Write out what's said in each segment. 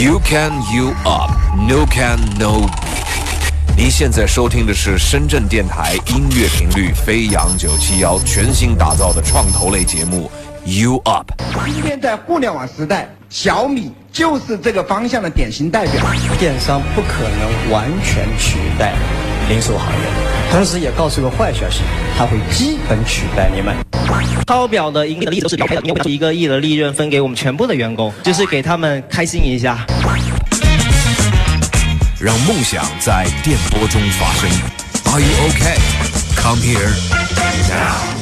You can you up, no can no. 您现在收听的是深圳电台音乐频率飞扬九七幺全新打造的创投类节目 You Up。今天在互联网时代，小米就是这个方向的典型代表。电商不可能完全取代零售行业，同时也告诉个坏消息，它会基本取代你们。超表的盈利的例子都是表的，因为一个亿的利润分给我们全部的员工，就是给他们开心一下。让梦想在电波中发生。Are you okay? Come here now.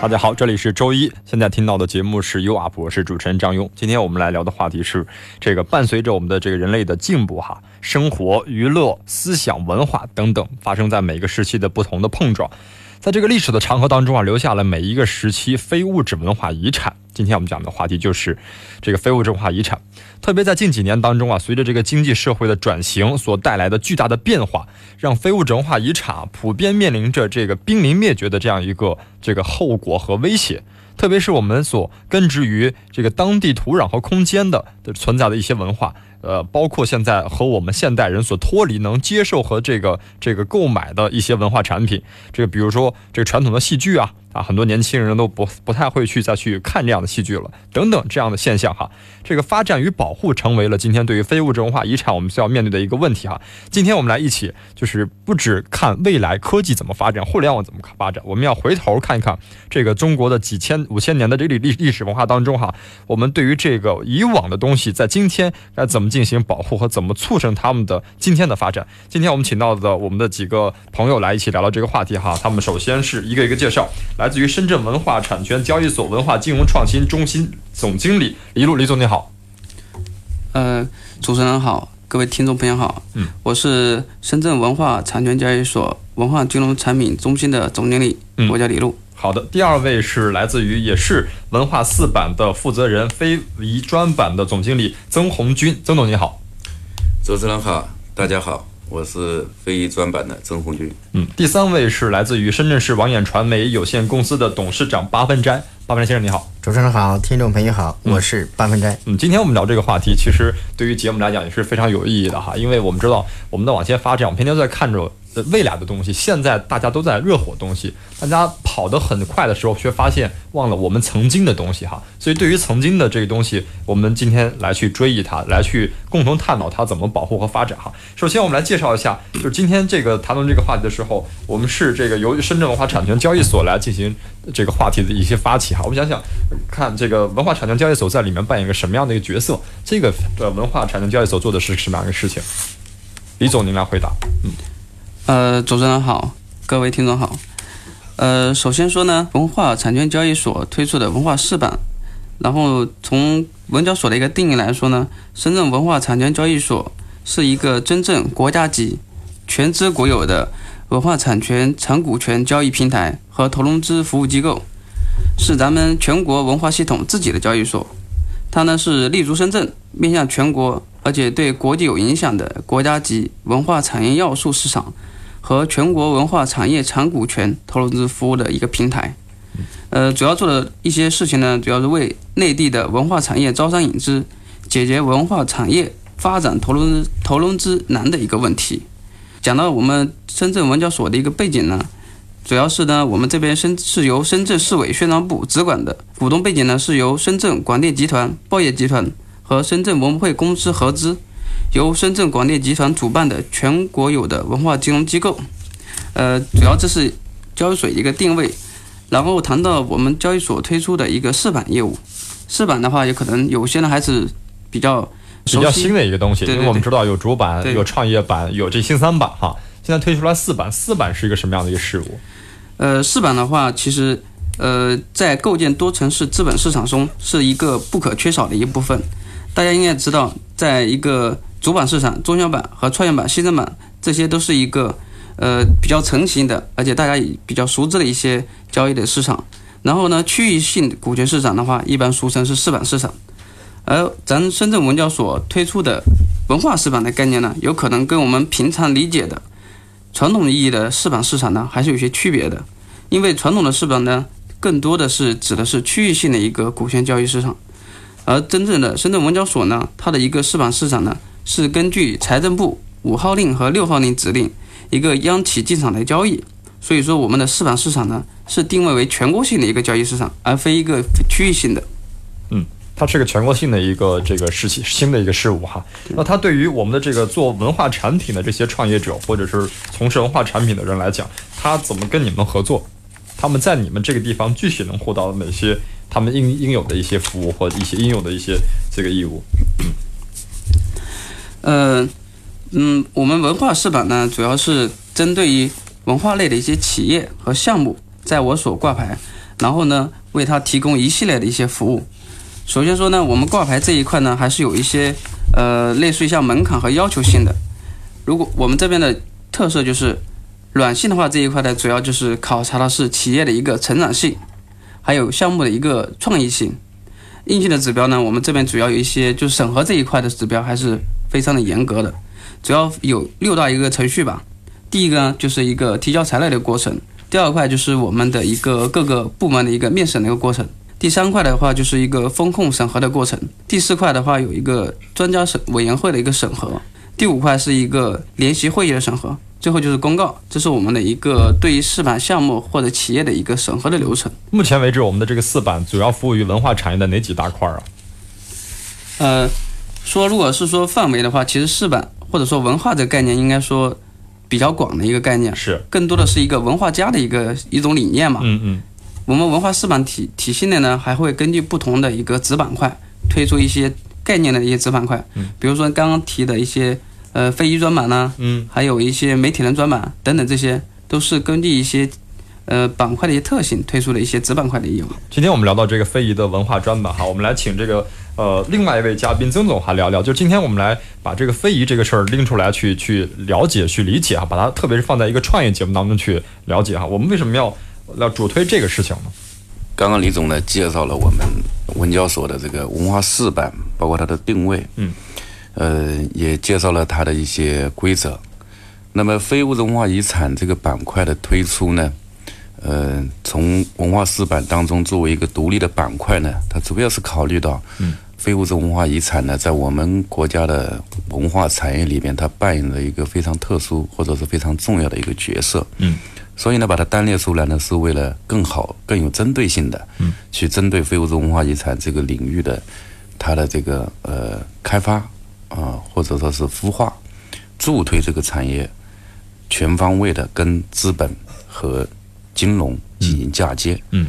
大家好，这里是周一，现在听到的节目是 U Up，我是主持人张庸。今天我们来聊的话题是这个伴随着我们的这个人类的进步哈，生活、娱乐、思想、文化等等，发生在每个时期的不同的碰撞。在这个历史的长河当中啊，留下了每一个时期非物质文化遗产。今天我们讲的话题就是这个非物质文化遗产。特别在近几年当中啊，随着这个经济社会的转型所带来的巨大的变化，让非物质文化遗产普遍面临着这个濒临灭绝的这样一个这个后果和威胁。特别是我们所根植于这个当地土壤和空间的的存在的一些文化。呃，包括现在和我们现代人所脱离、能接受和这个这个购买的一些文化产品，这个比如说这个传统的戏剧啊。啊，很多年轻人都不不太会去再去看这样的戏剧了，等等这样的现象哈。这个发展与保护成为了今天对于非物质文化遗产我们需要面对的一个问题哈。今天我们来一起就是不只看未来科技怎么发展，互联网怎么发展，我们要回头看一看这个中国的几千五千年的这历历历史文化当中哈，我们对于这个以往的东西在今天该怎么进行保护和怎么促成他们的今天的发展。今天我们请到的我们的几个朋友来一起聊聊这个话题哈。他们首先是一个一个介绍来。来自于深圳文化产权交易所文化金融创新中心总经理李璐，李总你好。呃，主持人好，各位听众朋友好。嗯，我是深圳文化产权交易所文化金融产品中心的总经理，我叫李璐。好的，第二位是来自于也是文化四版的负责人，非遗专版的总经理曾红军，曾总你好。主持人好，大家好。我是非遗专版的曾红军。嗯，第三位是来自于深圳市网眼传媒有限公司的董事长八分斋。八分斋先生你好，主持人好，听众朋友好，我是八分斋。嗯，今天我们聊这个话题，其实对于节目来讲也是非常有意义的哈，因为我们知道我们的往前发展，我们天天在看着。未来的东西，现在大家都在热火东西，大家跑得很快的时候，却发现忘了我们曾经的东西哈。所以，对于曾经的这个东西，我们今天来去追忆它，来去共同探讨它怎么保护和发展哈。首先，我们来介绍一下，就是今天这个谈论这个话题的时候，我们是这个由深圳文化产权交易所来进行这个话题的一些发起哈。我们想想看，这个文化产权交易所在里面扮演个什么样的一个角色？这个的文化产权交易所做的是什么样的事情？李总，您来回答。嗯。呃，主持人好，各位听众好。呃，首先说呢，文化产权交易所推出的文化四版，然后从文交所的一个定义来说呢，深圳文化产权交易所是一个真正国家级、全资国有的文化产权产股权交易平台和投融资服务机构，是咱们全国文化系统自己的交易所。它呢是立足深圳，面向全国，而且对国际有影响的国家级文化产业要素市场。和全国文化产业产股权投融资服务的一个平台，呃，主要做的一些事情呢，主要是为内地的文化产业招商引资，解决文化产业发展投融资投融资难的一个问题。讲到我们深圳文交所的一个背景呢，主要是呢，我们这边深是由深圳市委宣传部直管的，股东背景呢是由深圳广电集团、报业集团和深圳文汇公司合资。由深圳广电集团主办的全国有的文化金融机构，呃，主要这是交易所一个定位。然后谈到我们交易所推出的一个试板业务，试板的话，有可能有些人还是比较比较新的一个东西，因为我们知道有主板、有创业板、有这新三板哈。现在推出来四板，四板是一个什么样的一个事物？呃，四板的话，其实呃，在构建多层次资本市场中是一个不可缺少的一部分。大家应该知道，在一个主板市场、中小板和创业板、新三板，这些都是一个呃比较成型的，而且大家也比较熟知的一些交易的市场。然后呢，区域性股权市场的话，一般俗称是市板市场。而咱深圳文交所推出的文化市板的概念呢，有可能跟我们平常理解的传统意义的市板市场呢，还是有些区别的。因为传统的市板呢，更多的是指的是区域性的一个股权交易市场。而真正的深圳文交所呢，它的一个试办市场呢，是根据财政部五号令和六号令指令一个央企进场来交易，所以说我们的试办市场呢是定位为全国性的一个交易市场，而非一个区域性的。嗯，它是个全国性的一个这个事情新的一个事物哈。那它对于我们的这个做文化产品的这些创业者或者是从事文化产品的人来讲，他怎么跟你们合作？他们在你们这个地方具体能获到哪些他们应应有的一些服务或一些应有的一些这个义务？呃，嗯，我们文化试办呢，主要是针对于文化类的一些企业和项目，在我所挂牌，然后呢，为他提供一系列的一些服务。首先说呢，我们挂牌这一块呢，还是有一些呃，类似于像门槛和要求性的。如果我们这边的特色就是软性的话，这一块呢，主要就是考察的是企业的一个成长性，还有项目的一个创意性。硬性的指标呢，我们这边主要有一些，就是审核这一块的指标还是。非常的严格的，主要有六大一个程序吧。第一个呢，就是一个提交材料的过程；第二块就是我们的一个各个部门的一个面审的一个过程；第三块的话就是一个风控审核的过程；第四块的话有一个专家审委员会的一个审核；第五块是一个联席会议的审核；最后就是公告。这是我们的一个对于试板项目或者企业的一个审核的流程。目前为止，我们的这个四版主要服务于文化产业的哪几大块啊？呃。说，如果是说范围的话，其实试版或者说文化这个概念，应该说比较广的一个概念，是更多的是一个文化家的一个一种理念嘛。嗯嗯。我们文化试版体体系内呢，还会根据不同的一个子板块推出一些概念的一些子板块，嗯，比如说刚刚提的一些呃非遗专版呢，嗯，还有一些媒体人专版等等，这些都是根据一些。呃，板块的一些特性推出的一些子板块的应用。今天我们聊到这个非遗的文化专版哈，我们来请这个呃另外一位嘉宾曾总还聊聊，就今天我们来把这个非遗这个事儿拎出来去去了解去理解哈，把它特别是放在一个创业节目当中去了解哈。我们为什么要要主推这个事情呢？刚刚李总呢介绍了我们文交所的这个文化四版，包括它的定位，嗯，呃，也介绍了它的一些规则。那么非物质文化遗产这个板块的推出呢？呃，从文化四板当中作为一个独立的板块呢，它主要是考虑到，嗯，非物质文化遗产呢，在我们国家的文化产业里边，它扮演了一个非常特殊或者是非常重要的一个角色，嗯，所以呢，把它单列出来呢，是为了更好、更有针对性的，嗯，去针对非物质文化遗产这个领域的它的这个呃开发啊，或者说是孵化，助推这个产业全方位的跟资本和金融进行嫁接，嗯，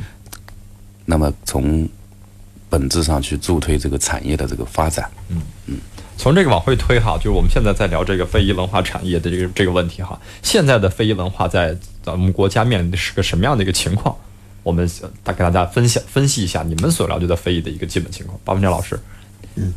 那么从本质上去助推这个产业的这个发展，嗯嗯，从这个往回推哈，就是我们现在在聊这个非遗文化产业的这个这个问题哈。现在的非遗文化在咱们国家面临的是个什么样的一个情况？我们大给大家分享分析一下你们所了解的非遗的一个基本情况。八分钟老师。嗯，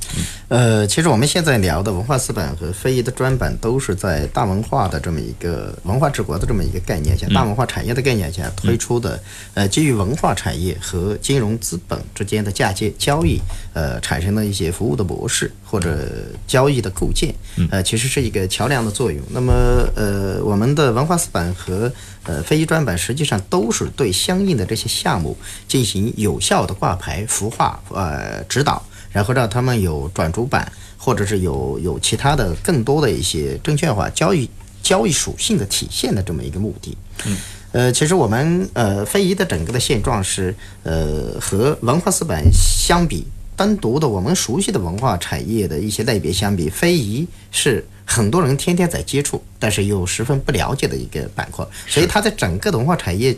呃，其实我们现在聊的文化四本和非遗的专版，都是在大文化的这么一个文化治国的这么一个概念下，大文化产业的概念下推出的，呃，基于文化产业和金融资本之间的嫁接交易，呃，产生的一些服务的模式或者交易的构建，呃，其实是一个桥梁的作用。那么，呃，我们的文化四本和呃非遗专版实际上都是对相应的这些项目进行有效的挂牌、孵化、呃指导。然后让他们有转主板，或者是有有其他的更多的一些证券化交易交易属性的体现的这么一个目的。嗯，呃，其实我们呃非遗的整个的现状是，呃，和文化四版相比，单独的我们熟悉的文化产业的一些类别相比，非遗是很多人天天在接触，但是又十分不了解的一个板块，所以它在整个的文化产业。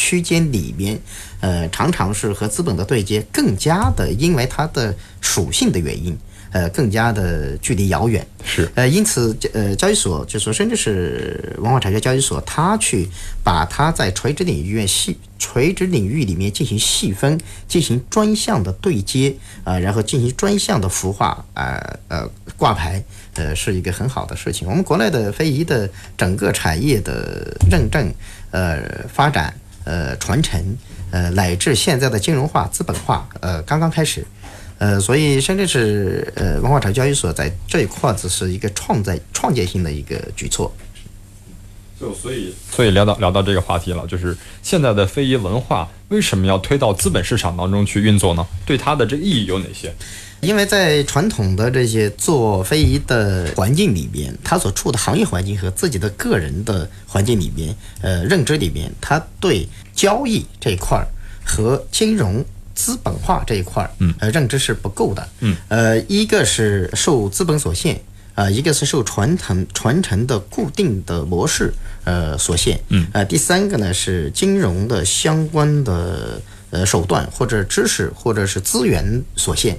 区间里面，呃，常常是和资本的对接更加的，因为它的属性的原因，呃，更加的距离遥远。是，呃，因此，呃，交易所就说，甚至是文化产业交易所，它去把它在垂直领域细垂直领域里面进行细分，进行专项的对接，啊，然后进行专项的孵化，啊，呃，挂牌，呃，是一个很好的事情。我们国内的非遗的整个产业的认证，呃，发展。呃，传承，呃，乃至现在的金融化、资本化，呃，刚刚开始，呃，所以深圳市呃文化产业交易所在这一块子是一个创在创建性的一个举措。就所以所以聊到聊到这个话题了，就是现在的非遗文化为什么要推到资本市场当中去运作呢？对它的这意义有哪些？因为在传统的这些做非遗的环境里边，他所处的行业环境和自己的个人的环境里边，呃，认知里边，他对交易这一块儿和金融资本化这一块儿，嗯，呃，认知是不够的，嗯，呃，一个是受资本所限。啊，一个是受传承传承的固定的模式呃所限，嗯，呃，第三个呢是金融的相关的呃手段或者知识或者是资源所限。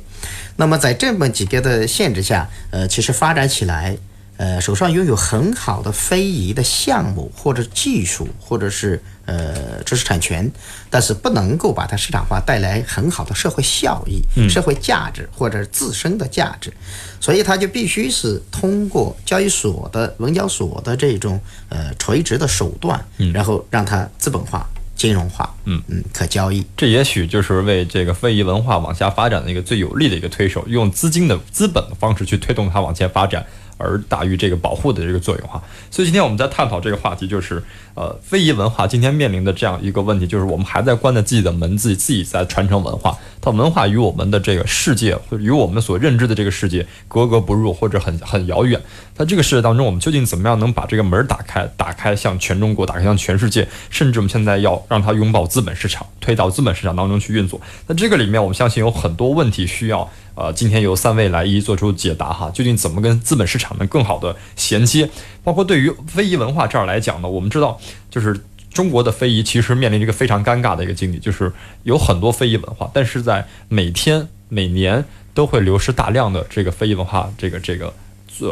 那么在这么几个的限制下，呃，其实发展起来。呃，手上拥有很好的非遗的项目或者技术，或者是呃知识产权，但是不能够把它市场化，带来很好的社会效益、社会价值或者自身的价值，所以它就必须是通过交易所的、文交所的这种呃垂直的手段，然后让它资本化、金融化，嗯嗯，可交易。这也许就是为这个非遗文化往下发展的一个最有力的一个推手，用资金的资本的方式去推动它往前发展。而大于这个保护的这个作用哈，所以今天我们在探讨这个话题，就是呃非遗文化今天面临的这样一个问题，就是我们还在关着自己的门，自己自己在传承文化，它文化与我们的这个世界，或者与我们所认知的这个世界格格不入，或者很很遥远。在这个世界当中，我们究竟怎么样能把这个门打开，打开向全中国，打开向全世界，甚至我们现在要让它拥抱资本市场，推到资本市场当中去运作。那这个里面，我们相信有很多问题需要。呃，今天由三位来一一做出解答哈，究竟怎么跟资本市场能更好的衔接？包括对于非遗文化这儿来讲呢，我们知道，就是中国的非遗其实面临一个非常尴尬的一个境地，就是有很多非遗文化，但是在每天每年都会流失大量的这个非遗文化这个这个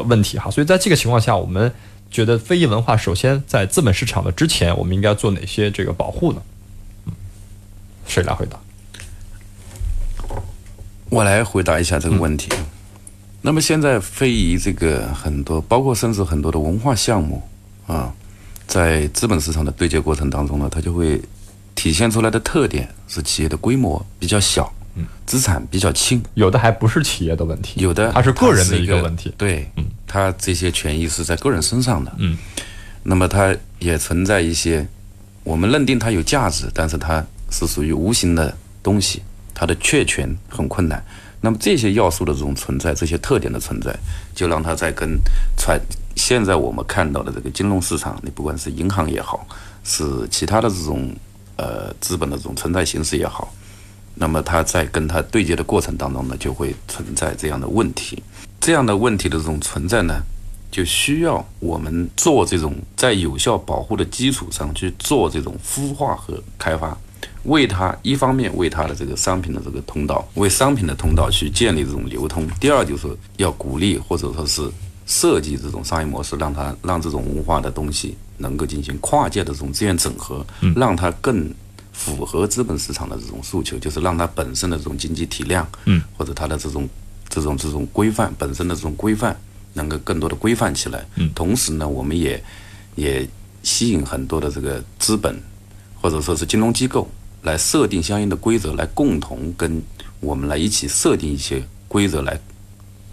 问题哈。所以在这个情况下，我们觉得非遗文化首先在资本市场的之前，我们应该做哪些这个保护呢？嗯，谁来回答？我来回答一下这个问题。那么现在非遗这个很多，包括甚至很多的文化项目啊，在资本市场的对接过程当中呢，它就会体现出来的特点是企业的规模比较小，嗯，资产比较轻，有的还不是企业的问题，有的它是个人的一个问题，对，嗯，它这些权益是在个人身上的，嗯，那么它也存在一些我们认定它有价值，但是它是属于无形的东西。它的确权很困难，那么这些要素的这种存在，这些特点的存在，就让它在跟传现在我们看到的这个金融市场，你不管是银行也好，是其他的这种呃资本的这种存在形式也好，那么它在跟它对接的过程当中呢，就会存在这样的问题。这样的问题的这种存在呢，就需要我们做这种在有效保护的基础上去做这种孵化和开发。为它一方面为它的这个商品的这个通道，为商品的通道去建立这种流通；第二就是要鼓励或者说是设计这种商业模式，让它让这种文化的东西能够进行跨界的这种资源整合，让它更符合资本市场的这种诉求，就是让它本身的这种经济体量，嗯，或者它的这种这种这种规范本身的这种规范能够更多的规范起来。嗯，同时呢，我们也也吸引很多的这个资本或者说是金融机构。来设定相应的规则，来共同跟我们来一起设定一些规则，来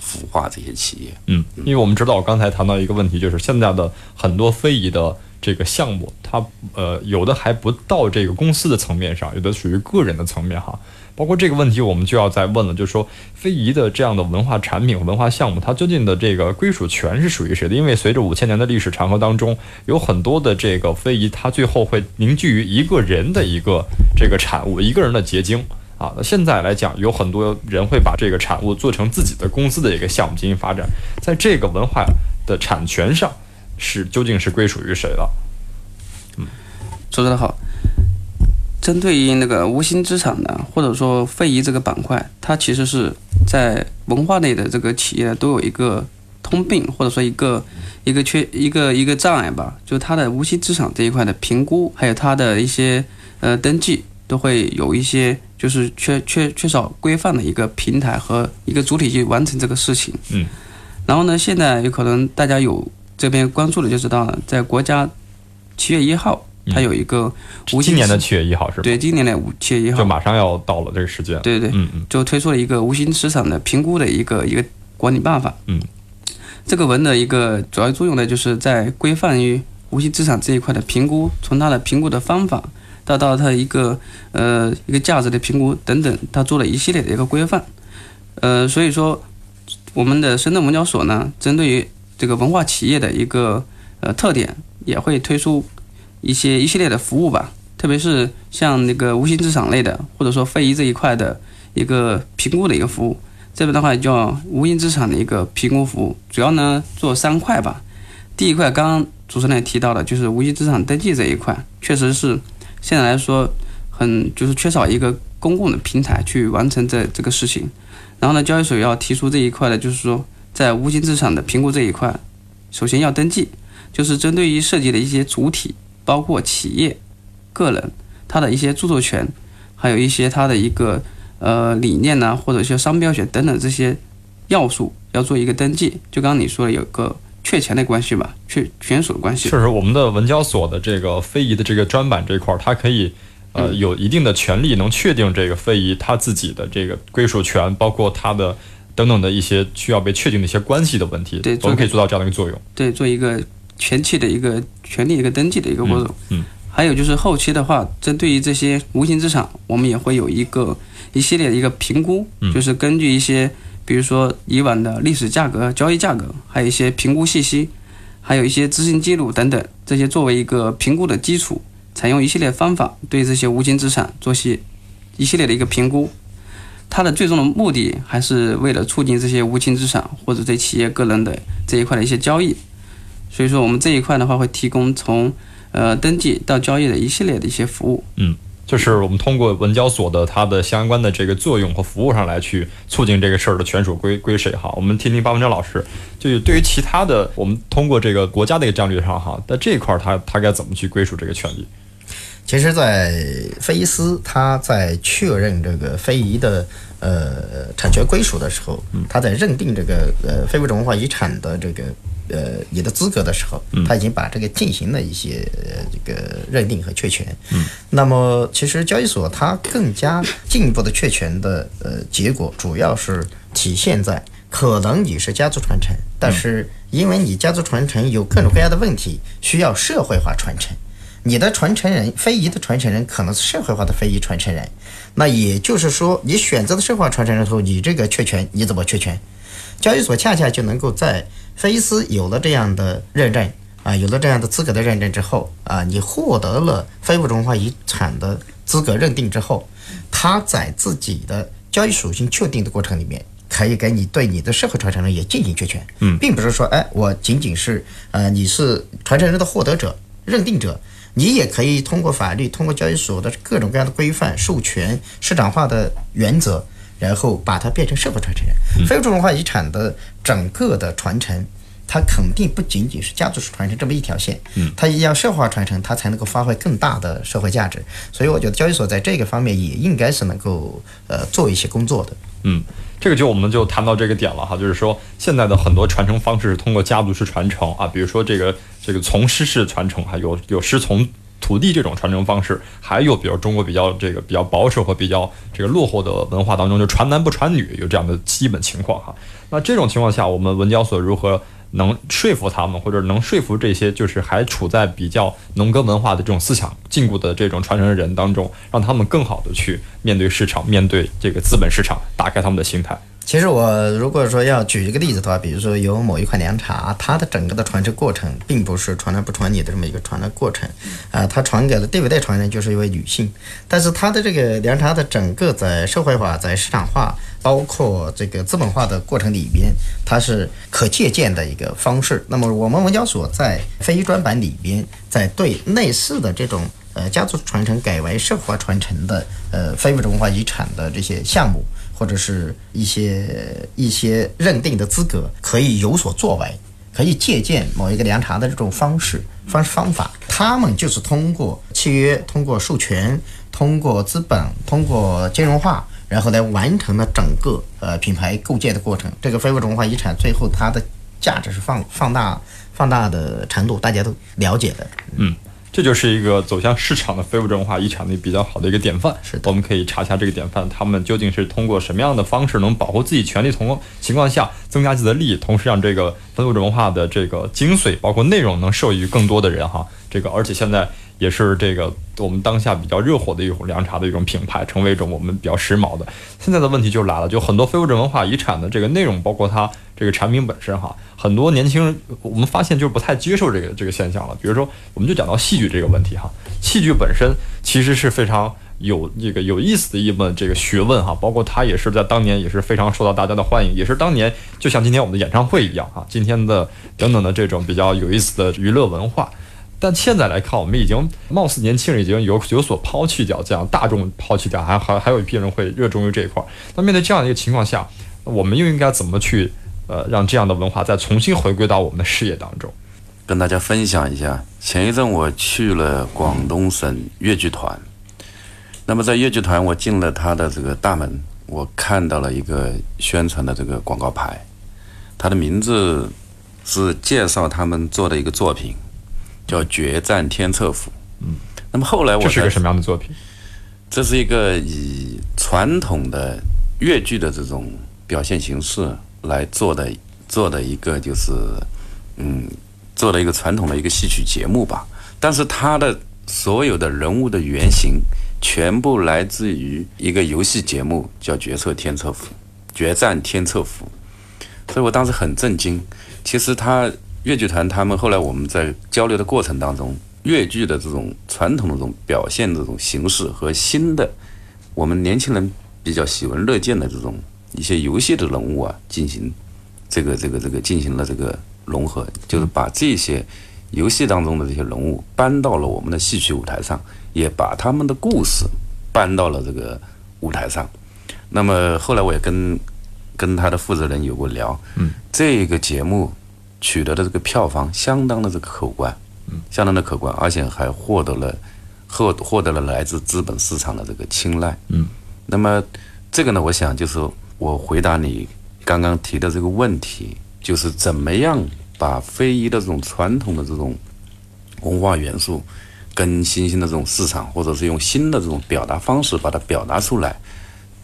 孵化这些企业。嗯，因为我们知道，我刚才谈到一个问题，就是现在的很多非遗的这个项目，它呃有的还不到这个公司的层面上，有的属于个人的层面哈。包括这个问题，我们就要再问了，就是说非遗的这样的文化产品、文化项目，它究竟的这个归属权是属于谁的？因为随着五千年的历史长河当中，有很多的这个非遗，它最后会凝聚于一个人的一个这个产物，一个人的结晶啊。那现在来讲，有很多人会把这个产物做成自己的公司的一个项目进行发展，在这个文化的产权上，是究竟是归属于谁了？嗯，说的好。针对于那个无形资产呢，或者说非遗这个板块，它其实是在文化类的这个企业都有一个通病，或者说一个一个缺一个一个障碍吧，就是它的无形资产这一块的评估，还有它的一些呃登记，都会有一些就是缺缺缺少规范的一个平台和一个主体去完成这个事情。嗯。然后呢，现在有可能大家有这边关注的就知道了，在国家七月一号。它有一个，今年的七月一号是吧？对，今年的五七月一号就马上要到了这个时间。对对对，嗯嗯，就推出了一个无形资产的评估的一个一个管理办法。嗯，这个文的一个主要作用呢，就是在规范于无形资产这一块的评估，从它的评估的方法，到到它一个呃一个价值的评估等等，它做了一系列的一个规范。呃，所以说我们的深圳文交所呢，针对于这个文化企业的一个呃特点，也会推出一些一系列的服务吧。特别是像那个无形资产类的，或者说非遗这一块的一个评估的一个服务，这边的话叫无形资产的一个评估服务，主要呢做三块吧。第一块，刚刚主持人也提到的，就是无形资产登记这一块，确实是现在来说很就是缺少一个公共的平台去完成这这个事情。然后呢，交易所要提出这一块的，就是说在无形资产的评估这一块，首先要登记，就是针对于涉及的一些主体，包括企业。个人他的一些著作权，还有一些他的一个呃理念呐，或者一些商标权等等这些要素，要做一个登记。就刚刚你说的有个确权的关系吧，确权属的关系。确实，我们的文交所的这个非遗的这个专版这块儿，它可以呃有一定的权利，能确定这个非遗它自己的这个归属权，包括它的等等的一些需要被确定的一些关系的问题。对，我们可以做到这样的一个作用。对，做一个前期的一个权利一个登记的一个过程。嗯。还有就是后期的话，针对于这些无形资产，我们也会有一个一系列的一个评估，就是根据一些，比如说以往的历史价格、交易价格，还有一些评估信息，还有一些执行记录等等，这些作为一个评估的基础，采用一系列方法对这些无形资产做些一系列的一个评估。它的最终的目的还是为了促进这些无形资产或者对企业个人的这一块的一些交易。所以说，我们这一块的话会提供从。呃，登记到交易的一系列的一些服务，嗯，就是我们通过文交所的它的相关的这个作用和服务上来去促进这个事儿的权属归归谁哈？我们听听巴文章老师，就是对于其他的，我们通过这个国家的一个战略上哈，在这一块儿他他该怎么去归属这个权利？其实，在非遗司他在确认这个非遗的呃产权归属的时候，他在认定这个呃非物质文化遗产的这个。呃，你的资格的时候，他已经把这个进行了一些呃这个认定和确权。嗯，那么其实交易所它更加进一步的确权的呃结果，主要是体现在可能你是家族传承，但是因为你家族传承有各种各样的问题，需要社会化传承，你的传承人非遗的传承人可能是社会化的非遗传承人，那也就是说，你选择的社会化传承人后，你这个确权你怎么确权？交易所恰恰就能够在非遗司有了这样的认证啊，有了这样的资格的认证之后啊，你获得了非物质文化遗产的资格认定之后，他在自己的交易属性确定的过程里面，可以给你对你的社会传承人也进行确权，嗯，并不是说哎，我仅仅是呃你是传承人的获得者、认定者，你也可以通过法律、通过交易所的各种各样的规范、授权、市场化的原则。然后把它变成社会传承人，非物质文化遗产的整个的传承，它肯定不仅仅是家族式传承这么一条线，嗯，它要社会化传承，它才能够发挥更大的社会价值。所以我觉得交易所在这个方面也应该是能够呃做一些工作的。嗯，这个就我们就谈到这个点了哈，就是说现在的很多传承方式是通过家族式传承啊，比如说这个这个从师式传承，哈有有师从。徒弟这种传承方式，还有比如中国比较这个比较保守和比较这个落后的文化当中，就传男不传女，有这样的基本情况哈。那这种情况下，我们文交所如何能说服他们，或者能说服这些就是还处在比较农耕文化的这种思想禁锢的这种传承人当中，让他们更好的去面对市场，面对这个资本市场，打开他们的心态。其实我如果说要举一个例子的话，比如说有某一款凉茶，它的整个的传承过程并不是传男不传女的这么一个传的过程，啊，它传给了第五代传人就是一位女性，但是它的这个凉茶的整个在社会化、在市场化，包括这个资本化的过程里边，它是可借鉴的一个方式。那么我们文交所在非专版里边，在对类似的这种呃家族传承改为社会化传承的呃非物质文化遗产的这些项目。或者是一些一些认定的资格，可以有所作为，可以借鉴某一个凉茶的这种方式方式方法。他们就是通过契约、通过授权、通过资本、通过金融化，然后来完成了整个呃品牌构建的过程。这个非物质文化遗产最后它的价值是放放大放大的程度，大家都了解的。嗯。这就是一个走向市场的非物质文化遗产的比较好的一个典范。是的我们可以查一下这个典范，他们究竟是通过什么样的方式能保护自己权利同情况下增加自己的利益，同时让这个非物质文化的这个精髓包括内容能受益于更多的人哈。这个而且现在也是这个我们当下比较热火的一种凉茶的一种品牌，成为一种我们比较时髦的。现在的问题就来了，就很多非物质文化遗产的这个内容，包括它这个产品本身哈，很多年轻人我们发现就不太接受这个这个现象了。比如说，我们就讲到戏剧这个问题哈，戏剧本身其实是非常有这个有意思的一门这个学问哈，包括它也是在当年也是非常受到大家的欢迎，也是当年就像今天我们的演唱会一样哈，今天的等等的这种比较有意思的娱乐文化。但现在来看，我们已经貌似年轻人已经有有所抛弃掉，这样大众抛弃掉，还还还有一批人会热衷于这一块。那面对这样的一个情况下，我们又应该怎么去呃让这样的文化再重新回归到我们的视野当中？跟大家分享一下，前一阵我去了广东省粤剧团，那么在粤剧团，我进了他的这个大门，我看到了一个宣传的这个广告牌，它的名字是介绍他们做的一个作品，叫《决战天策府》。嗯，那么后来我是一个什么样的作品？这是一个以传统的越剧的这种表现形式来做的做的一个就是嗯做的一个传统的一个戏曲节目吧，但是它的所有的人物的原型全部来自于一个游戏节目，叫《决策天策府》，决战天策府，所以我当时很震惊。其实他粤剧团他们后来我们在交流的过程当中，越剧的这种传统的这种表现这种形式和新的我们年轻人比较喜闻乐见的这种一些游戏的人物啊，进行这个这个这个进行了这个融合，就是把这些游戏当中的这些人物搬到了我们的戏曲舞台上，也把他们的故事搬到了这个舞台上。那么后来我也跟跟他的负责人有过聊，嗯，这个节目取得的这个票房相当的这个可观，嗯，相当的可观，而且还获得了获获得了来自资本市场的这个青睐，嗯，那么这个呢，我想就是我回答你刚刚提的这个问题，就是怎么样把非遗的这种传统的这种文化元素，跟新兴的这种市场，或者是用新的这种表达方式把它表达出来，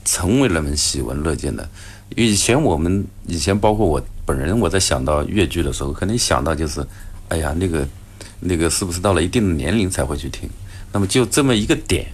成为人们喜闻乐见的。以前我们以前包括我本人，我在想到越剧的时候，可能想到就是，哎呀，那个那个是不是到了一定的年龄才会去听？那么就这么一个点，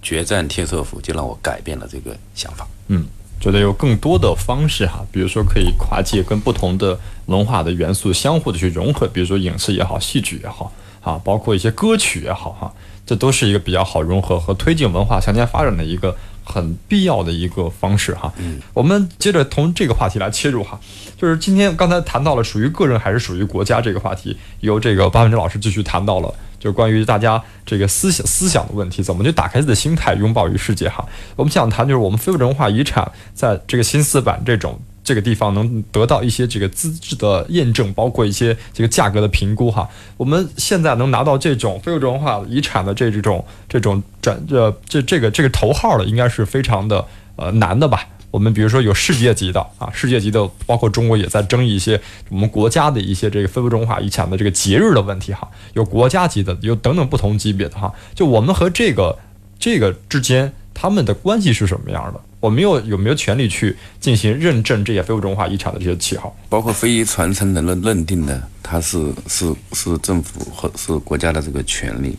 决战天策府就让我改变了这个想法。嗯，觉得有更多的方式哈，比如说可以跨界跟不同的文化的元素相互的去融合，比如说影视也好，戏剧也好，啊，包括一些歌曲也好哈，这都是一个比较好融合和推进文化向前发展的一个很必要的一个方式哈。嗯，我们接着从这个话题来切入哈，就是今天刚才谈到了属于个人还是属于国家这个话题，由这个巴文珍老师继续谈到了。就关于大家这个思想思想的问题，怎么去打开自己的心态，拥抱于世界哈。我们想谈就是我们非物质文化遗产在这个新四版这种这个地方能得到一些这个资质的验证，包括一些这个价格的评估哈。我们现在能拿到这种非物质文化遗产的这种这种转呃这这个这个头号的，应该是非常的呃难的吧。我们比如说有世界级的啊，世界级的，包括中国也在争议一些我们国家的一些这个非物质文化遗产的这个节日的问题哈，有国家级的，有等等不同级别的哈。就我们和这个这个之间，他们的关系是什么样的？我们有有没有权利去进行认证这些非物质文化遗产的这些旗号？包括非遗传承人的认定的，它是是是政府和是国家的这个权利。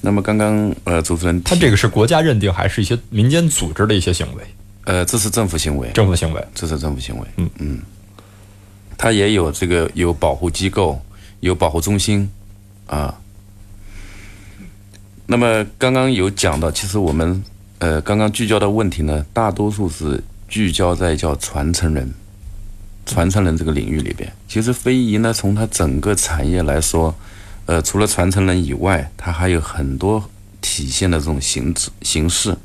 那么刚刚呃主持人他这个是国家认定，还是一些民间组织的一些行为？呃，这是政府行为，政府行为，这是政府行为。嗯嗯，它也有这个有保护机构，有保护中心啊。那么刚刚有讲到，其实我们呃刚刚聚焦的问题呢，大多数是聚焦在叫传承人、传承人这个领域里边。其实非遗呢，从它整个产业来说，呃，除了传承人以外，它还有很多体现的这种形式形式。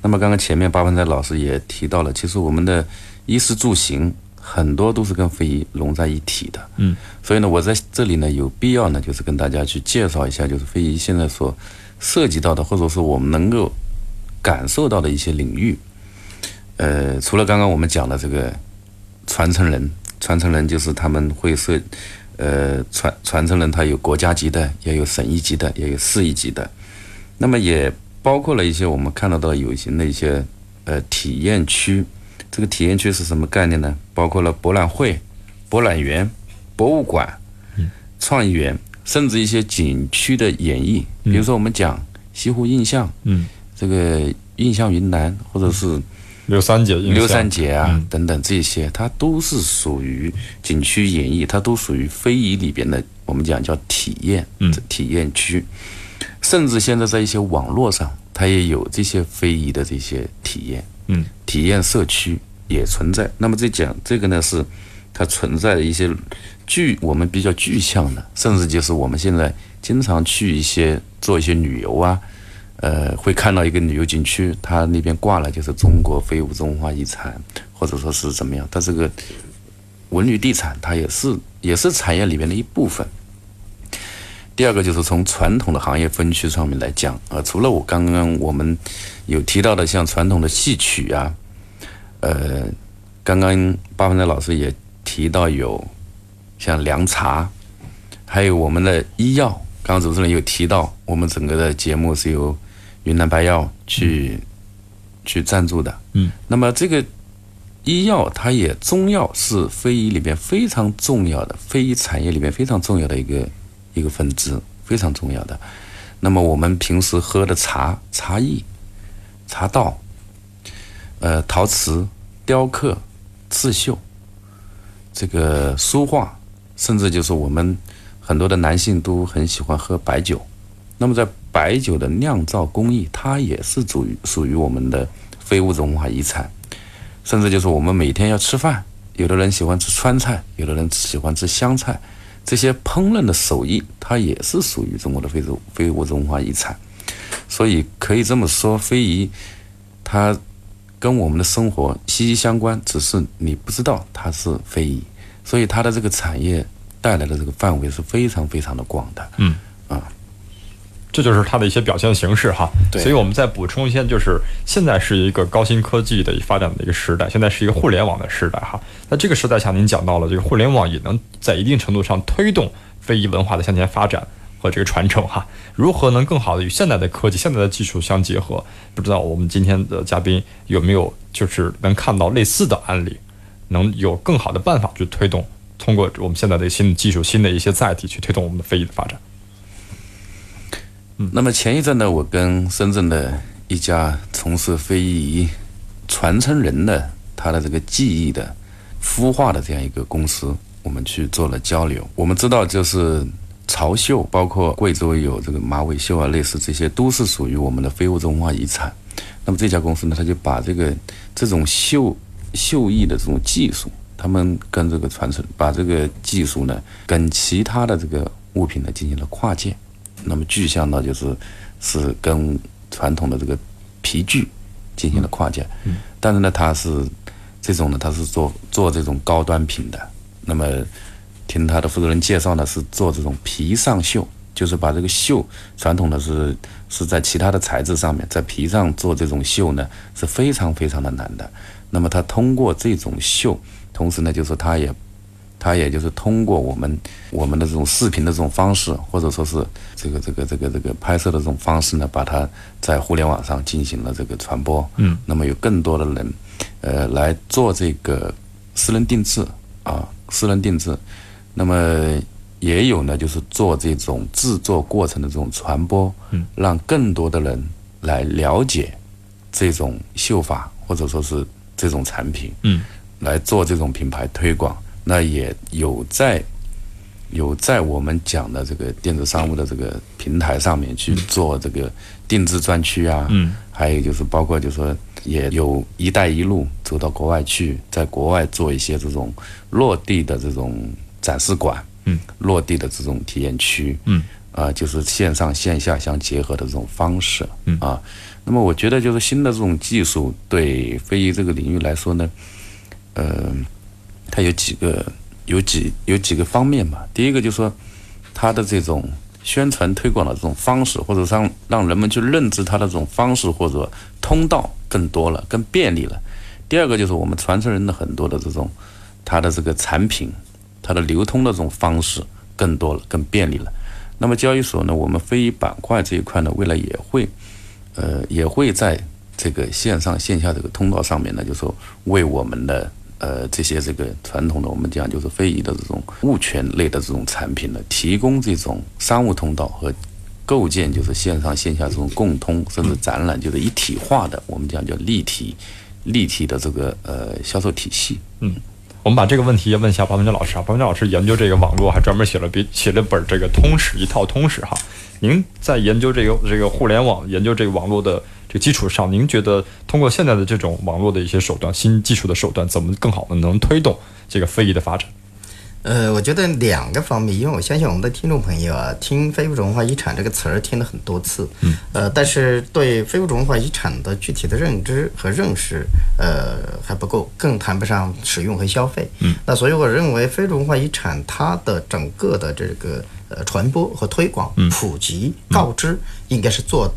那么刚刚前面八分斋老师也提到了，其实我们的衣食住行很多都是跟非遗融在一体的。嗯，所以呢，我在这里呢有必要呢，就是跟大家去介绍一下，就是非遗现在所涉及到的，或者说我们能够感受到的一些领域。呃，除了刚刚我们讲的这个传承人，传承人就是他们会设呃，传传承人他有国家级的，也有省一级的，也有市一级的。那么也包括了一些我们看得到有形的一些呃体验区。这个体验区是什么概念呢？包括了博览会、博览园、博物馆、创意园，甚至一些景区的演绎。比如说我们讲西湖印象，嗯，这个印象云南，或者是刘三姐刘三姐啊、嗯等等这些，它都是属于景区演绎，它都属于非遗里边的，我们讲叫体验，嗯体验区。甚至现在在一些网络上，它也有这些非遗的这些体验，嗯，体验社区也存在。那么这讲这个呢，是它存在的一些具我们比较具象的，甚至就是我们现在经常去一些做一些旅游啊，呃，会看到一个旅游景区，它那边挂了就是中国非物质文化遗产，或者说是怎么样，它这个文旅地产，它也是也是产业里面的一部分。第二个就是从传统的行业分区上面来讲，呃，除了我刚刚我们有提到的像传统的戏曲啊，呃，刚刚八分的老师也提到有像凉茶，还有我们的医药。刚刚主持人有提到，我们整个的节目是由云南白药去、去赞助的。嗯，那么这个医药，它也中药是非遗里边非常重要的，非遗产业里面非常重要的一个一个分支，非常重要的。那么我们平时喝的茶、茶艺、茶道，呃，陶瓷、雕刻、刺绣，这个书画，甚至就是我们很多的男性都很喜欢喝白酒。那么在白酒的酿造工艺，它也是属于属于我们的非物质文化遗产。甚至就是我们每天要吃饭，有的人喜欢吃川菜，有的人喜欢吃湘菜，这些烹饪的手艺，它也是属于中国的非物非物质文化遗产。所以可以这么说，非遗它跟我们的生活息息相关，只是你不知道它是非遗，所以它的这个产业带来的这个范围是非常非常的广的。嗯啊，这就是它的一些表现形式哈。对所以我们再补充一些，就是现在是一个高新科技的发展的一个时代，现在是一个互联网的时代哈。那这个时代下，您讲到了这个互联网也能在一定程度上推动非遗文化的向前发展和这个传承哈。如何能更好的与现代的科技、现代的技术相结合？不知道我们今天的嘉宾有没有就是能看到类似的案例，能有更好的办法去推动，通过我们现在的新的技术、新的一些载体去推动我们的非遗的发展。那么前一阵呢，我跟深圳的一家从事非遗传承人的他的这个技艺的孵化的这样一个公司，我们去做了交流。我们知道，就是潮绣，包括贵州有这个马尾绣啊，类似这些，都是属于我们的非物质文化遗产。那么这家公司呢，他就把这个这种绣绣艺的这种技术，他们跟这个传承，把这个技术呢，跟其他的这个物品呢进行了跨界。那么具象到就是是跟传统的这个皮具进行了跨界，但是呢，它是这种呢，它是做做这种高端品的。那么听他的负责人介绍呢，是做这种皮上绣，就是把这个绣传统的是是在其他的材质上面，在皮上做这种绣呢是非常非常的难的。那么他通过这种绣，同时呢，就是他也他也就是通过我们我们的这种视频的这种方式，或者说是这个这个这个这个拍摄的这种方式呢，把它在互联网上进行了这个传播。嗯，那么有更多的人，呃，来做这个私人定制啊，私人定制。那么也有呢，就是做这种制作过程的这种传播，嗯，让更多的人来了解这种绣法，或者说是这种产品，嗯，来做这种品牌推广。那也有在有在我们讲的这个电子商务的这个平台上面去做这个定制专区啊，嗯，还有就是包括就是说也有“一带一路”走到国外去，在国外做一些这种落地的这种展示馆，嗯，落地的这种体验区，嗯，啊、就是线上线下相结合的这种方式，嗯。啊，那么我觉得就是新的这种技术对非遗这个领域来说呢，呃，它有几个有几有几个方面吧。第一个就是说，它的这种宣传推广的这种方式，或者让让人们去认知它的这种方式或者通道更多了，更便利了。第二个就是我们传承人的很多的这种它的这个产品，它的流通的这种方式更多了，更便利了。那么交易所呢，我们非遗板块这一块呢，未来也会，呃，也会在这个线上线下这个通道上面呢，就是说为我们的呃这些这个传统的我们讲就是非遗的这种物权类的这种产品呢，提供这种商务通道和构建就是线上线下这种共通，甚至展览就是一体化的，我们讲叫立体立体的这个呃销售体系。嗯。我们把这个问题也问一下鲍文江老师啊，鲍文江老师研究这个网络，还专门写了笔写了本这个通史，一套通史哈。您在研究这个这个互联网、研究这个网络的这个基础上，您觉得通过现在的这种网络的一些手段、新技术的手段，怎么更好的能推动这个非遗的发展？呃，我觉得两个方面，因为我相信我们的听众朋友啊，听非物质文化遗产这个词儿听了很多次，嗯，呃，但是对非物质文化遗产的具体的认知和认识，呃，还不够，更谈不上使用和消费，嗯，那所以我认为非物质文化遗产它的整个的这个呃传播和推广、普及、告知，应该是做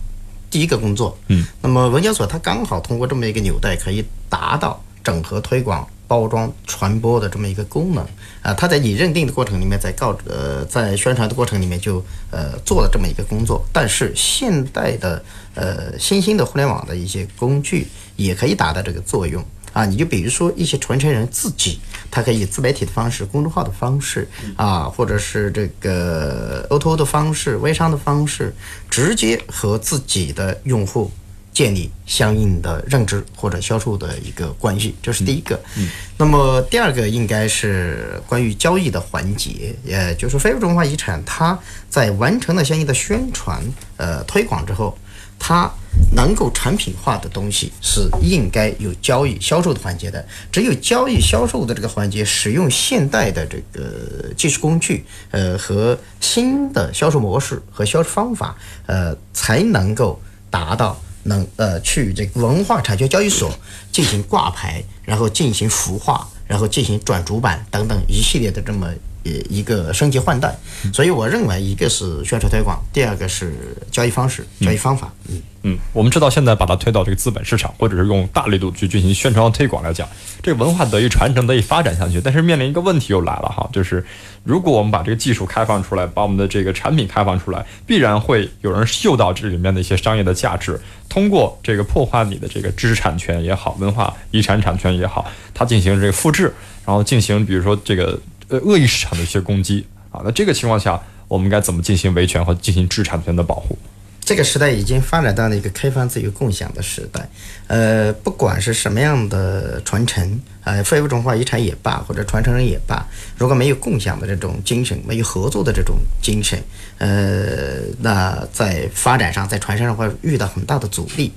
第一个工作，嗯，那么文交所它刚好通过这么一个纽带，可以达到整合推广。包装传播的这么一个功能啊，他在你认定的过程里面，在告呃在宣传的过程里面就呃做了这么一个工作。但是现代的呃新兴的互联网的一些工具也可以达到这个作用啊。你就比如说一些传承人自己，他可以以自媒体的方式、公众号的方式啊，或者是这个 O2O 的方式、微商的方式，直接和自己的用户。建立相应的认知或者销售的一个关系，这是第一个。嗯，那么第二个应该是关于交易的环节，也就是非物质文化遗产，它在完成了相应的宣传、呃推广之后，它能够产品化的东西是应该有交易销售的环节的。只有交易销售的这个环节，使用现代的这个技术工具，呃和新的销售模式和销售方法，呃才能够达到。能呃去这个文化产权交易所进行挂牌，然后进行孵化，然后进行转主板等等一系列的这么一个升级换代，所以我认为一个是宣传推广，第二个是交易方式、交易方法，嗯。嗯，我们知道现在把它推到这个资本市场，或者是用大力度去进行宣传和推广来讲，这个文化得以传承、得以发展下去。但是面临一个问题又来了哈，就是如果我们把这个技术开放出来，把我们的这个产品开放出来，必然会有人嗅到这里面的一些商业的价值，通过这个破坏你的这个知识产权也好，文化遗产产权也好，它进行这个复制，然后进行比如说这个呃恶意市场的一些攻击啊。那这个情况下，我们该怎么进行维权和进行知识产权的保护？这个时代已经发展到了一个开放、自由、共享的时代。呃，不管是什么样的传承，呃，非物质文化遗产也罢，或者传承人也罢，如果没有共享的这种精神，没有合作的这种精神，呃，那在发展上、在传承上会遇到很大的阻力。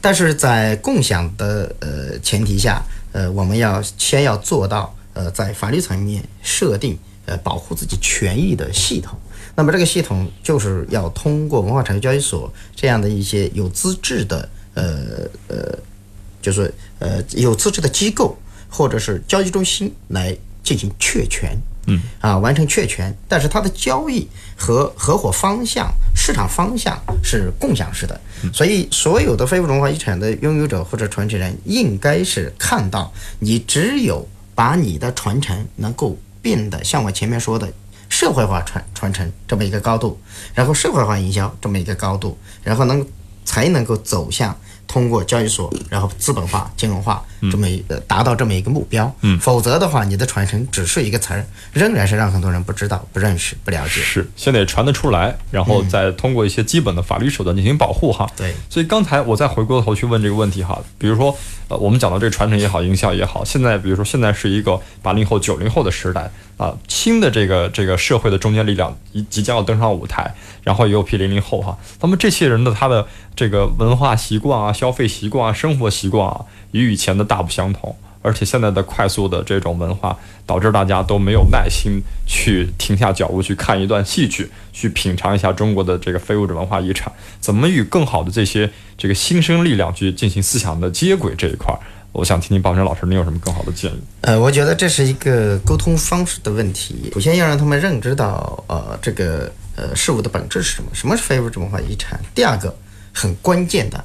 但是在共享的呃前提下，呃，我们要先要做到呃，在法律层面设定呃保护自己权益的系统。那么这个系统就是要通过文化产业交易所这样的一些有资质的，呃呃，就是呃有资质的机构或者是交易中心来进行确权，嗯，啊完成确权，但是它的交易和合伙方向、市场方向是共享式的，所以所有的非物质文化遗产的拥有者或者传承人应该是看到，你只有把你的传承能够变得像我前面说的。社会化传传承这么一个高度，然后社会化营销这么一个高度，然后能才能够走向通过交易所，然后资本化、金融化这么一呃达到这么一个目标。嗯，否则的话，你的传承只是一个词儿，仍然是让很多人不知道、不认识、不了解。是，先得传得出来，然后再通过一些基本的法律手段进行保护哈。对。所以刚才我再回过头去问这个问题哈，比如说呃，我们讲到这个传承也好，营销也好，现在比如说现在是一个八零后、九零后的时代。啊，新的这个这个社会的中坚力量即即将要登上舞台，然后也有批零零后哈，那么这些人的他的这个文化习惯啊、消费习惯啊、生活习惯啊，与以前的大不相同，而且现在的快速的这种文化，导致大家都没有耐心去停下脚步去看一段戏剧，去品尝一下中国的这个非物质文化遗产，怎么与更好的这些这个新生力量去进行思想的接轨这一块儿。我想听听鲍生老师，您有什么更好的建议？呃，我觉得这是一个沟通方式的问题。首先要让他们认知到，呃，这个呃事物的本质是什么，什么是非物质文化遗产。第二个很关键的，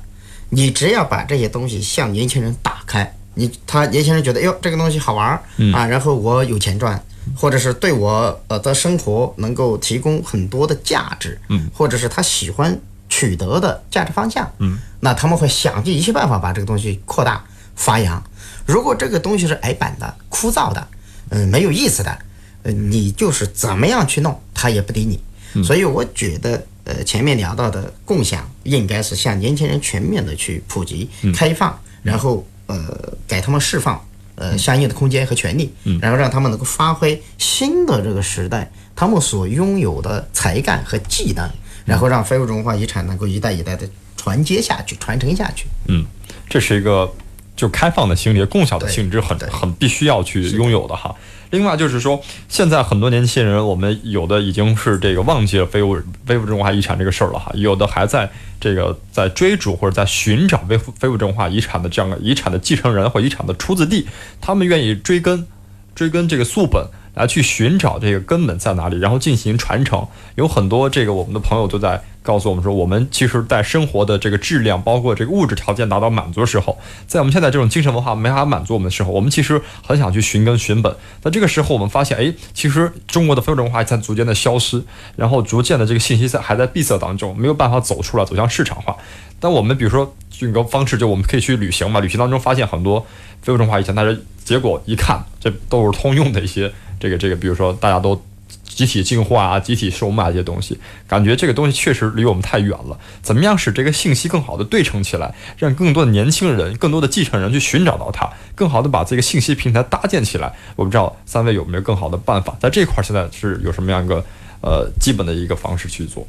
你只要把这些东西向年轻人打开，你他年轻人觉得，哟，这个东西好玩儿啊，然后我有钱赚，或者是对我呃的生活能够提供很多的价值，嗯，或者是他喜欢取得的价值方向，嗯，那他们会想尽一切办法把这个东西扩大发扬。如果这个东西是矮板的、枯燥的，嗯、没有意思的，呃，你就是怎么样去弄，他也不理你。所以我觉得，呃，前面聊到的共享应该是向年轻人全面的去普及、开放，然后呃，给他们释放呃相应的空间和权利，然后让他们能够发挥新的这个时代他们所拥有的才干和技能，然后让非物质文化遗产能够一代一代的传接下去、传承下去。嗯，这是一个就开放的性质、共享的性质很很必须要去拥有的哈。另外就是说，现在很多年轻人，我们有的已经是这个忘记了非物非物质文化遗产这个事儿了哈，有的还在这个在追逐或者在寻找非非物质文化遗产的这样的遗产的继承人或遗产的出自地，他们愿意追根追根这个溯本。来去寻找这个根本在哪里，然后进行传承。有很多这个我们的朋友都在告诉我们说，我们其实，在生活的这个质量，包括这个物质条件达到满足的时候，在我们现在这种精神文化没法满足我们的时候，我们其实很想去寻根寻本。那这个时候，我们发现，哎，其实中国的非物质文化在逐渐的消失，然后逐渐的这个信息在还在闭塞当中，没有办法走出来，走向市场化。但我们比如说举个方式，就我们可以去旅行嘛，旅行当中发现很多非物质文化遗产，但是结果一看，这都是通用的一些这个这个，比如说大家都集体进化啊、集体售卖这些东西，感觉这个东西确实离我们太远了。怎么样使这个信息更好的对称起来，让更多的年轻人、更多的继承人去寻找到它，更好的把这个信息平台搭建起来？我不知道三位有没有更好的办法，在这块儿现在是有什么样一个呃基本的一个方式去做？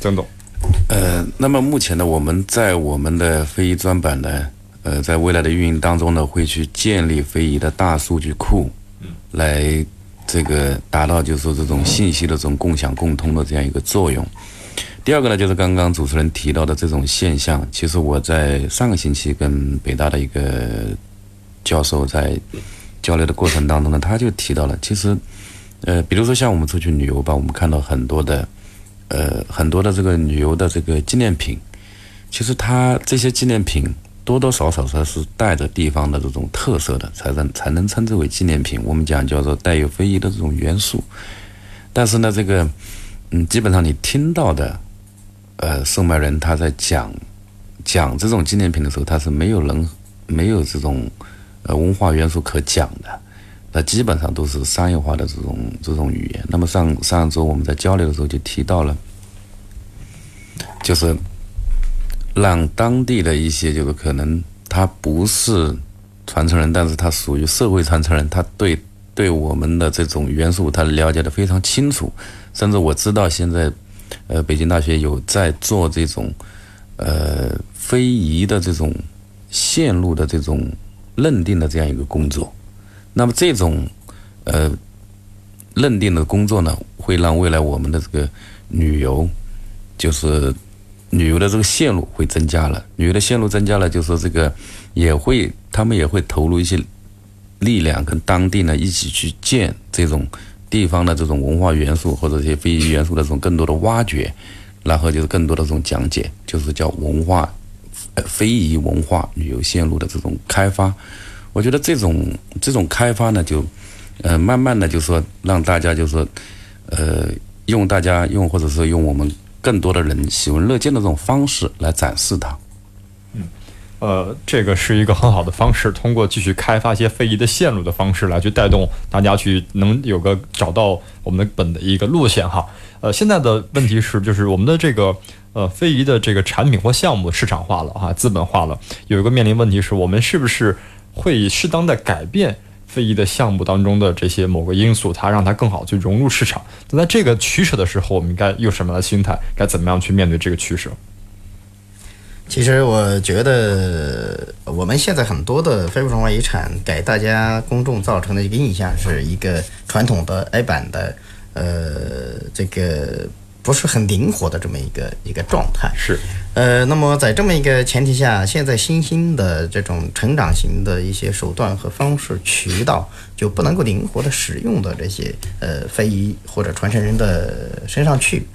曾总。呃，那么目前呢，我们在我们的非遗专版呢，呃，在未来的运营当中呢，会去建立非遗的大数据库，来这个达到就是说这种信息的这种共享共通的这样一个作用。第二个呢，就是刚刚主持人提到的这种现象，其实我在上个星期跟北大的一个教授在交流的过程当中呢，他就提到了，其实，呃，比如说像我们出去旅游吧，我们看到很多的。呃，很多的这个旅游的这个纪念品，其实它这些纪念品多多少少它是带着地方的这种特色的，才能才能称之为纪念品。我们讲叫做带有非遗的这种元素。但是呢，这个嗯，基本上你听到的，呃，售卖人他在讲讲这种纪念品的时候，他是没有人没有这种呃文化元素可讲的。那基本上都是商业化的这种这种语言。那么上上周我们在交流的时候就提到了，就是让当地的一些就是可能他不是传承人，但是他属于社会传承人，他对对我们的这种元素他了解的非常清楚。甚至我知道现在，呃，北京大学有在做这种呃非遗的这种线路的这种认定的这样一个工作。那么这种呃认定的工作呢，会让未来我们的这个旅游，就是旅游的这个线路会增加了。旅游的线路增加了，就是这个也会他们也会投入一些力量，跟当地呢一起去建这种地方的这种文化元素或者一些非遗元素的这种更多的挖掘，然后就是更多的这种讲解，就是叫文化非遗文化旅游线路的这种开发。我觉得这种这种开发呢，就呃慢慢的就是说让大家就说呃用大家用或者是用我们更多的人喜闻乐见的这种方式来展示它。嗯呃，这个是一个很好的方式，通过继续开发一些非遗的线路的方式来去带动大家去能有个找到我们的本的一个路线哈。呃，现在的问题是，就是我们的这个呃非遗的这个产品或项目市场化了哈，资本化了，有一个面临问题是我们是不是会适当的改变非遗的项目当中的这些某个因素，它让它更好去融入市场。那在这个取舍的时候，我们应该用什么样的心态？该怎么样去面对这个取舍？其实我觉得我们现在很多的非物质文化遗产给大家公众造成的一个印象是一个传统的矮板的，呃，这个不是很灵活的这么一个一个状态。是，呃，那么在这么一个前提下，现在新兴的这种成长型的一些手段和方式渠道就不能够灵活的使用到这些呃非遗或者传承人的身上去。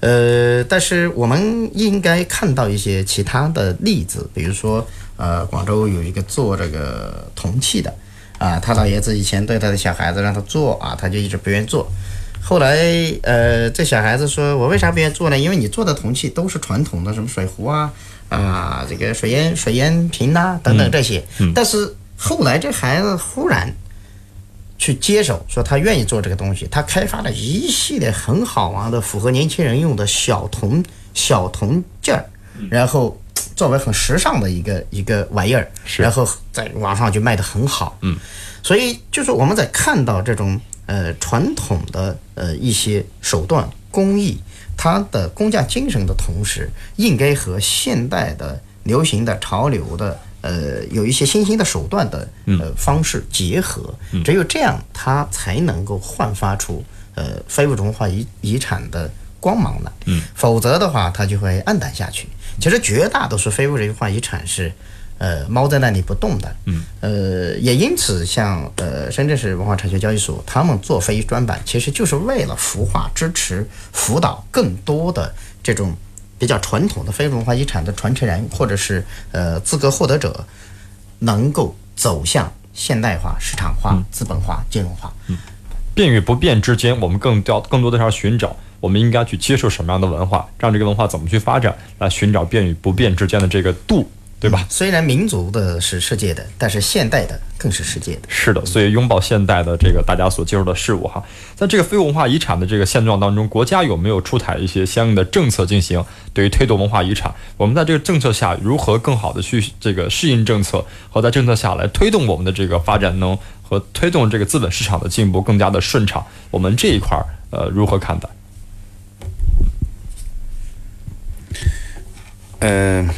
呃，但是我们应该看到一些其他的例子，比如说，呃，广州有一个做这个铜器的，啊，他老爷子以前对他的小孩子让他做啊，他就一直不愿意做。后来，呃，这小孩子说：“我为啥不愿意做呢？因为你做的铜器都是传统的，什么水壶啊，啊，这个水烟水烟瓶呐、等等这些。但是后来这孩子忽然去接手，说他愿意做这个东西，他开发了一系列很好玩的、符合年轻人用的小铜小铜件儿，然后作为很时尚的一个一个玩意儿，然后在网上就卖得很好。嗯，所以就是我们在看到这种呃传统的呃一些手段工艺，它的工匠精神的同时，应该和现代的流行的潮流的。呃，有一些新兴的手段的呃方式结合，只有这样，它才能够焕发出呃非物质文化遗遗产的光芒来。嗯，否则的话，它就会暗淡下去。其实绝大多数非物质文化遗产是呃猫在那里不动的。嗯，呃，也因此，像呃深圳市文化产权交易所，他们做非遗专版，其实就是为了孵化、支持、辅导更多的这种。比较传统的非物质文化遗产的传承人，或者是呃资格获得者，能够走向现代化、市场化、资本化、金融化。嗯变与不变之间，我们更要更多的是要寻找，我们应该去接受什么样的文化，让这个文化怎么去发展，来寻找变与不变之间的这个度，对吧？虽然民族的是世界的，但是现代的更是世界的。是的，所以拥抱现代的这个大家所接受的事物哈，在这个非文化遗产的这个现状当中，国家有没有出台一些相应的政策进行对于推动文化遗产？我们在这个政策下如何更好的去这个适应政策，和在政策下来推动我们的这个发展能？和推动这个资本市场的进步更加的顺畅？我们这一块儿呃如何看待？嗯、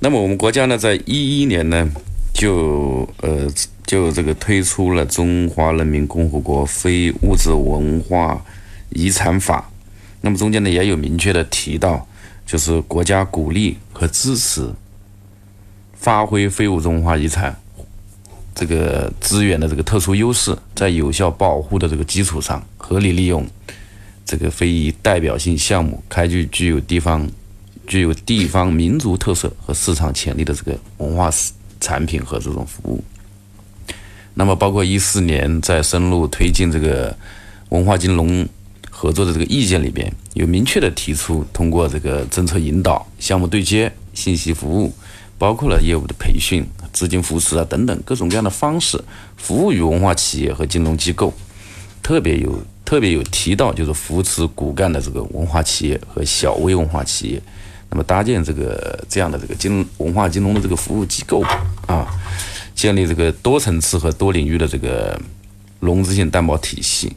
那么我们国家呢，在一一年呢，就呃就这个推出了《中华人民共和国非物质文化遗产法》，那么中间呢也有明确的提到，就是国家鼓励和支持发挥非物质文化遗产这个资源的这个特殊优势，在有效保护的这个基础上，合理利用这个非遗代表性项目，开具具有地方具有地方民族特色和市场潜力的这个文化产品和这种服务。那么，包括一四年在深入推进这个文化金融合作的这个意见里边，有明确的提出，通过这个政策引导、项目对接、信息服务，包括了业务的培训、资金扶持啊等等各种各样的方式，服务于文化企业和金融机构。特别有特别有提到，就是扶持骨干的这个文化企业和小微文化企业，那么搭建这个这样的这个金文化金融的这个服务机构啊，建立这个多层次和多领域的这个融资性担保体系。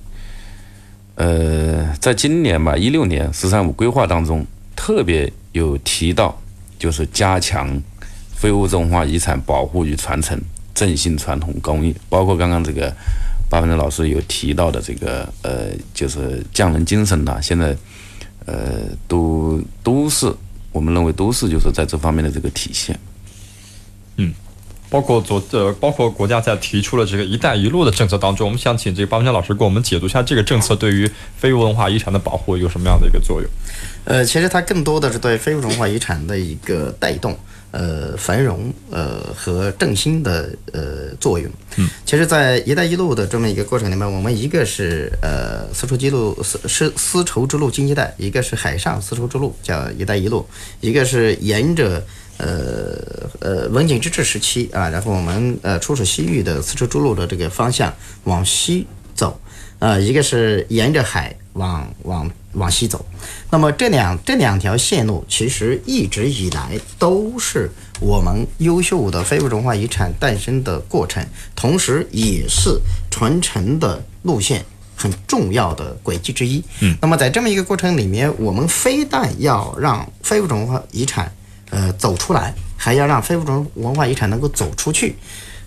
呃，在今年吧，一六年“十三五”规划当中，特别有提到，就是加强非物质文化遗产保护与传承，振兴传统工艺，包括刚刚这个巴文正老师有提到的这个呃，就是匠人精神呐、现在呃都都是我们认为都是就是在这方面的这个体现。嗯包括昨呃，包括国家在提出了这个“一带一路”的政策当中，我们想请这个巴文江老师给我们解读一下这个政策对于非物文化遗产的保护有什么样的一个作用？呃，其实它更多的是对非物质文化遗产的一个带动、呃繁荣、呃和振兴的呃作用。嗯，其实，在“一带一路”的这么一个过程里面，我们一个是呃丝绸之路丝丝丝绸之路经济带，一个是海上丝绸之路叫“一带一路”，一个是沿着。呃呃，文景之治时期啊，然后我们呃出使西域的丝绸之路的这个方向往西走，呃，一个是沿着海往往往西走，那么这两这两条线路其实一直以来都是我们优秀的非物质文化遗产诞生的过程，同时也是传承的路线很重要的轨迹之一。嗯，那么在这么一个过程里面，我们非但要让非物质文化遗产呃走出来，还要让非物质文化遗产能够走出去，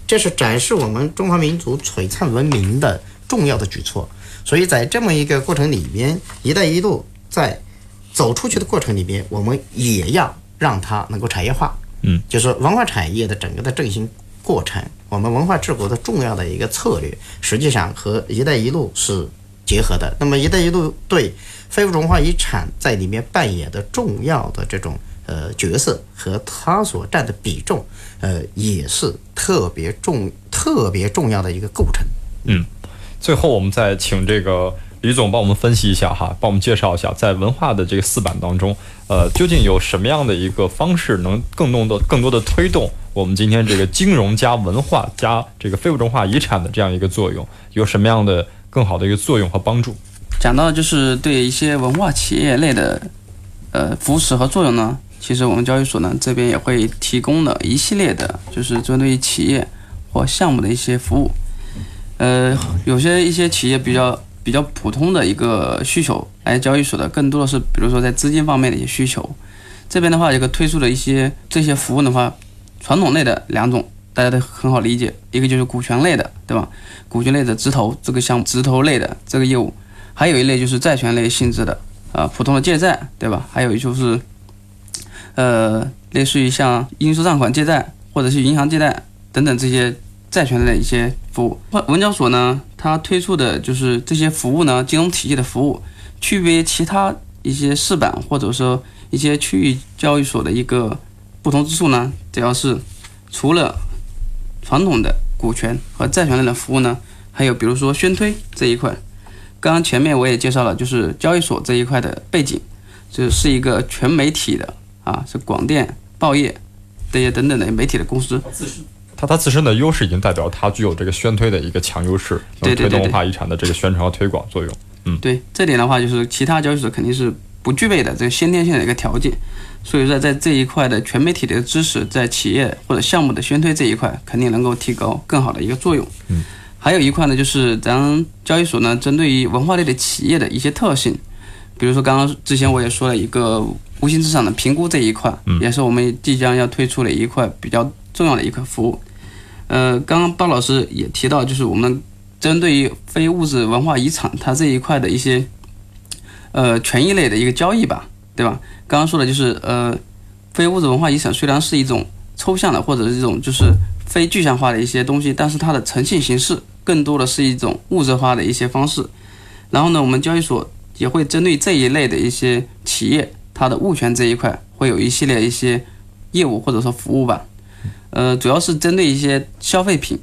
这是展示我们中华民族璀璨文明的重要的举措。所以在这么一个过程里边，“一带一路”在走出去的过程里边，我们也要让它能够产业化。嗯，就是文化产业的整个的振兴过程，我们文化治国的重要的一个策略，实际上和“一带一路”是结合的。那么，“一带一路”对非物质文化遗产在里面扮演的重要的这种呃角色和它所占的比重，呃也是特别重、特别重要的一个构成。嗯，最后我们再请这个李总帮我们分析一下哈，帮我们介绍一下，在文化的这个四版当中，呃，究竟有什么样的一个方式能更多的、更多的推动我们今天这个金融加文化加这个非物质文化遗产的这样一个作用，有什么样的更好的一个作用和帮助？讲到就是对一些文化企业类的呃扶持和作用呢，其实我们交易所呢这边也会提供了一系列的，就是针对于企业或项目的一些服务。呃，有些一些企业比较比较普通的一个需求，来交易所的更多的是，比如说在资金方面的一些需求。这边的话，一个推出的一些这些服务的话，传统类的两种，大家都很好理解，一个就是股权类的，对吧？股权类的直投这个项目，直投类的这个业务，还有一类就是债权类性质的，啊，普通的借债，对吧？还有就是，呃，类似于像应收账款借贷或者是银行借贷等等这些。债权的一些服务，文交所呢，它推出的就是这些服务呢，金融体系的服务，区别其他一些市板或者说一些区域交易所的一个不同之处呢，主要是除了传统的股权和债权类的服务呢，还有比如说宣推这一块。刚刚前面我也介绍了，就是交易所这一块的背景，就是一个全媒体的啊，是广电、报业这些等等的媒体的公司。它它自身的优势已经代表它具有这个宣推的一个强优势，能推动文化遗产的这个宣传和推广作用。嗯，对，这点的话就是其他交易所肯定是不具备的这个先天性的一个条件。所以说，在这一块的全媒体的知识，在企业或者项目的宣推这一块，肯定能够提高更好的一个作用。嗯，还有一块呢，就是咱交易所呢，针对于文化类的企业的一些特性，比如说刚刚之前我也说了一个无形资产的评估这一块，也是我们即将要推出的一块比较重要的一块服务。呃，刚刚包老师也提到，就是我们针对于非物质文化遗产它这一块的一些呃权益类的一个交易吧，对吧？刚刚说的就是呃，非物质文化遗产虽然是一种抽象的或者是一种就是非具象化的一些东西，但是它的呈现形式更多的是一种物质化的一些方式。然后呢，我们交易所也会针对这一类的一些企业，它的物权这一块会有一系列一些业务或者说服务吧。呃，主要是针对一些消费品、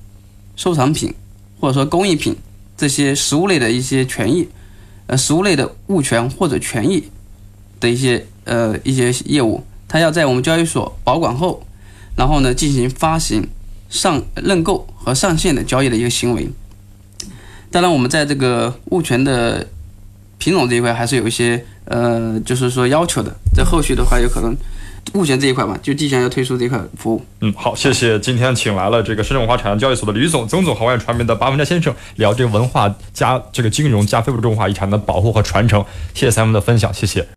收藏品或者说工艺品这些实物类的一些权益，呃，实物类的物权或者权益的一些呃一些业务，它要在我们交易所保管后，然后呢进行发行、上认购和上线的交易的一个行为。当然，我们在这个物权的品种这一块还是有一些呃，就是说要求的，在后续的话有可能。物权这一块嘛，就即将要推出这一块服务。嗯，好，谢谢。今天请来了这个深圳文化产业交易所的吕总、曾总和万传媒的巴文佳先生，聊这个文化加这个金融加非物质文化遗产的保护和传承。谢谢三位的分享，谢谢。